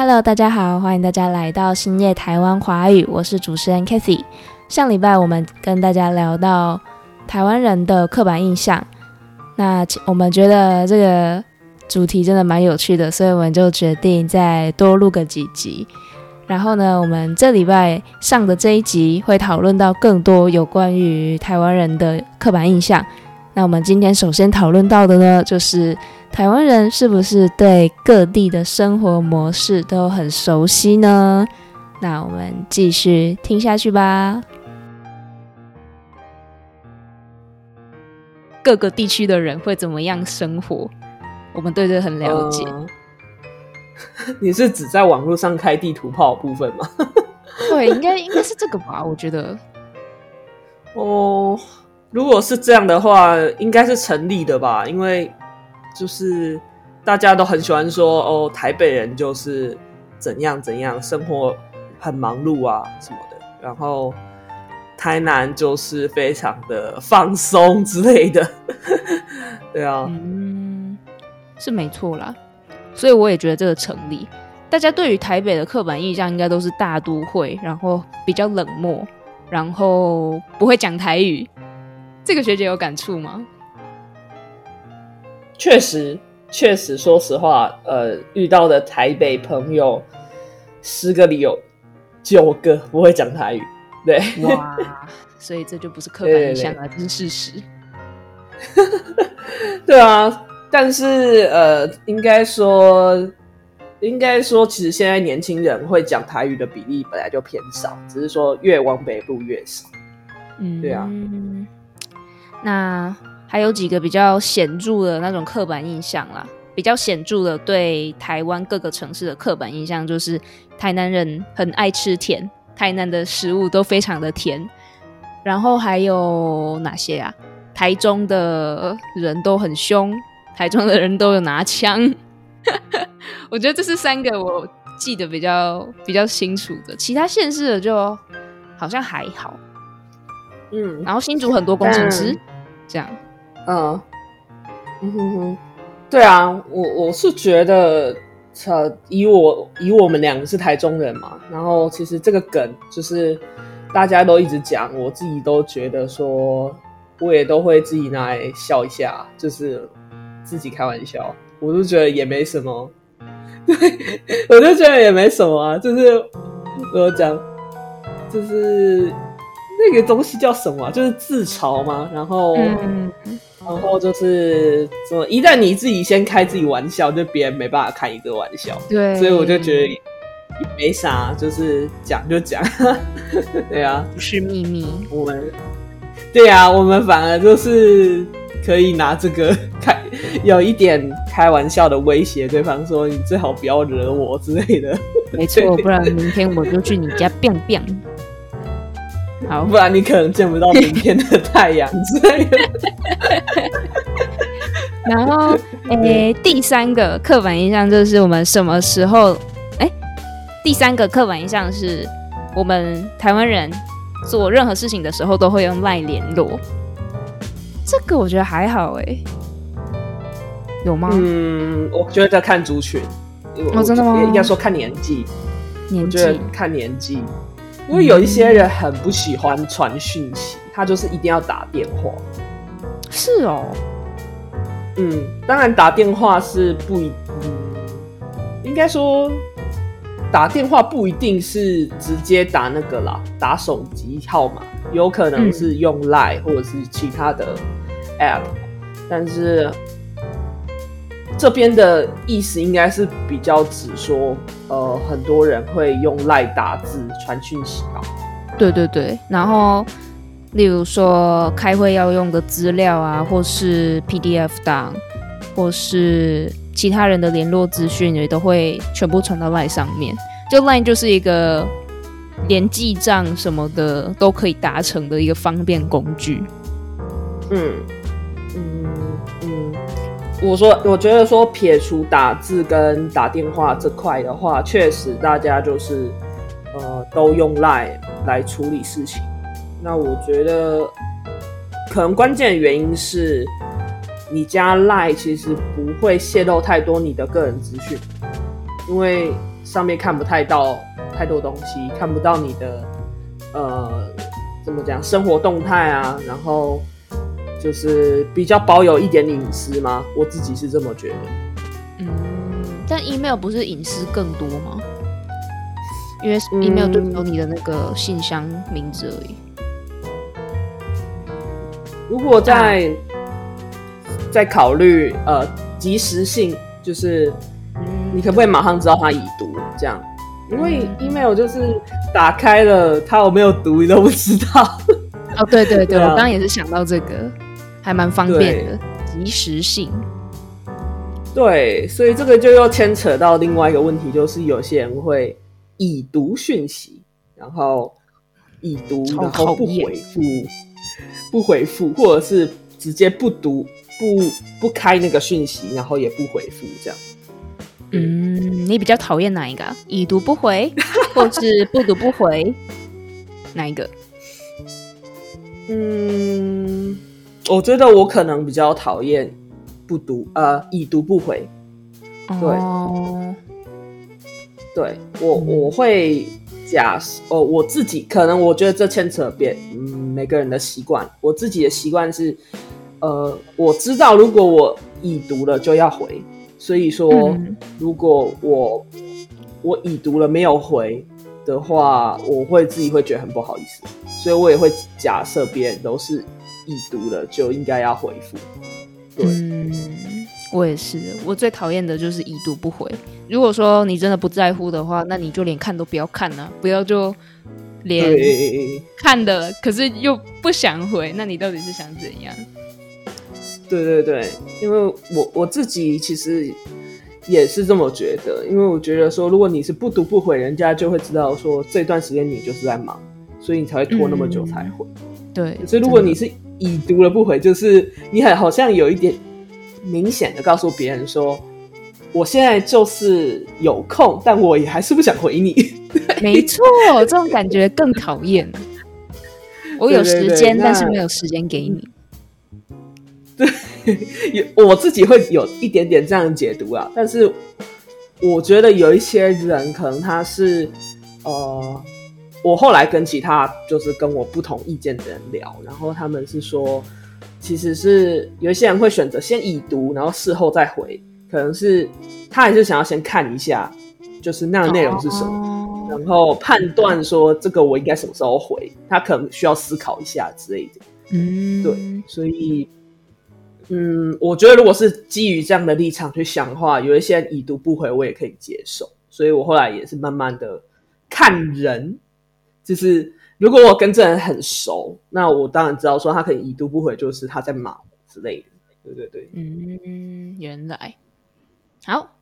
Hello，大家好，欢迎大家来到新夜台湾华语，我是主持人 Kathy。上礼拜我们跟大家聊到台湾人的刻板印象，那我们觉得这个主题真的蛮有趣的，所以我们就决定再多录个几集。然后呢，我们这礼拜上的这一集会讨论到更多有关于台湾人的刻板印象。那我们今天首先讨论到的呢，就是台湾人是不是对各地的生活模式都很熟悉呢？那我们继续听下去吧。各个地区的人会怎么样生活？我们对这很了解。你是指在网络上开地图炮部分吗？对，应该应该是这个吧，我觉得。哦，如果是这样的话，应该是成立的吧，因为就是大家都很喜欢说哦，台北人就是怎样怎样，生活很忙碌啊什么的，然后台南就是非常的放松之类的。对啊，嗯，是没错啦。所以我也觉得这个成立。大家对于台北的刻板印象应该都是大都会，然后比较冷漠，然后不会讲台语。这个学姐有感触吗？确实，确实，说实话，呃，遇到的台北朋友十个里有九个不会讲台语。对，哇，所以这就不是刻板印象了，这是事实。对啊。但是，呃，应该说，应该说，其实现在年轻人会讲台语的比例本来就偏少，只是说越往北部越少。嗯，对啊。那还有几个比较显著的那种刻板印象啦，比较显著的对台湾各个城市的刻板印象就是，台南人很爱吃甜，台南的食物都非常的甜。然后还有哪些啊？台中的人都很凶。台中的人都有拿枪，我觉得这是三个我记得比较比较清楚的，其他县市的就好像还好。嗯，然后新竹很多工程师，这样。嗯，嗯哼哼，对啊，我我是觉得，呃，以我以我们两个是台中人嘛，然后其实这个梗就是大家都一直讲，我自己都觉得说，我也都会自己拿来笑一下，就是。自己开玩笑，我就觉得也没什么，对，我就觉得也没什么啊，就是我讲，就是那个东西叫什么？就是自嘲嘛。然后，然后就是什么？一旦你自己先开自己玩笑，就别人没办法开一个玩笑。对，所以我就觉得也没啥，就是讲就讲，对啊，不是秘密。我们，对啊，我们反而就是可以拿这个 开。有一点开玩笑的威胁对方说：“你最好不要惹我之类的。”没错，不然明天我就去你家 biang biang。好，不然你可能见不到明天的太阳之类的。然后，诶，第三个刻板印象就是我们什么时候？哎，第三个刻板印象是我们台湾人做任何事情的时候都会用赖联络。这个我觉得还好，哎。有吗？嗯，我觉得在看族群。哦，真的吗？应该说看年纪。年纪看年纪，因为有一些人很不喜欢传讯息，他就是一定要打电话。是哦。嗯，当然打电话是不一，嗯，应该说打电话不一定是直接打那个啦，打手机号码，有可能是用 Line 或者是其他的 App，但是。这边的意思应该是比较指说，呃，很多人会用赖打字传讯息吧？对对对，然后例如说开会要用的资料啊，或是 PDF 档，或是其他人的联络资讯，也都会全部传到赖上面。就赖就是一个连记账什么的都可以达成的一个方便工具。嗯嗯嗯。我说，我觉得说撇除打字跟打电话这块的话，确实大家就是呃都用 Line 来处理事情。那我觉得可能关键的原因是你加 Line 其实不会泄露太多你的个人资讯，因为上面看不太到太多东西，看不到你的呃怎么讲生活动态啊，然后就是比较保有一点隐私吗？我自己是这么觉得。嗯，但 email 不是隐私更多吗？因为 email 就只有你的那个信箱名字而已。如果在在考虑呃及时性，就是你可不可以马上知道他已读这样？因为 email 就是打开了，他有没有读你都不知道。哦，对对对，我刚刚也是想到这个，还蛮方便的，及时性。对，所以这个就又牵扯到另外一个问题，就是有些人会已读讯息，然后已读然后不回复，不回复，或者是直接不读不不开那个讯息，然后也不回复这样。嗯，你比较讨厌哪一个？已读不回，或是不读不回？哪一个？嗯，我觉得我可能比较讨厌。不读，呃，已读不回。对，对我我会假哦，我自己可能我觉得这牵扯别嗯每个人的习惯。我自己的习惯是，呃，我知道如果我已读了就要回，所以说如果我我已读了没有回的话，我会自己会觉得很不好意思，所以我也会假设别人都是已读了就应该要回复。嗯，我也是，我最讨厌的就是已读不回。如果说你真的不在乎的话，那你就连看都不要看呢，不要就连看的，可是又不想回，那你到底是想怎样？对对对，因为我我自己其实也是这么觉得，因为我觉得说，如果你是不读不回，人家就会知道说这段时间你就是在忙，所以你才会拖那么久才回。对，所以如果你是。已读了不回，就是你很好像有一点明显的告诉别人说，我现在就是有空，但我也还是不想回你。没错，这种感觉更讨厌。我有时间，但是没有时间给你。对，有我自己会有一点点这样解读啊，但是我觉得有一些人可能他是呃。我后来跟其他就是跟我不同意见的人聊，然后他们是说，其实是有一些人会选择先已读，然后事后再回，可能是他还是想要先看一下，就是那个内容是什么，然后判断说这个我应该什么时候回，他可能需要思考一下之类的。嗯，对，所以，嗯，我觉得如果是基于这样的立场去想的话，有一些已读不回我也可以接受，所以我后来也是慢慢的看人。就是如果我跟这人很熟，那我当然知道说他可能已读不回，就是他在忙之类的。对对对，嗯，原来好。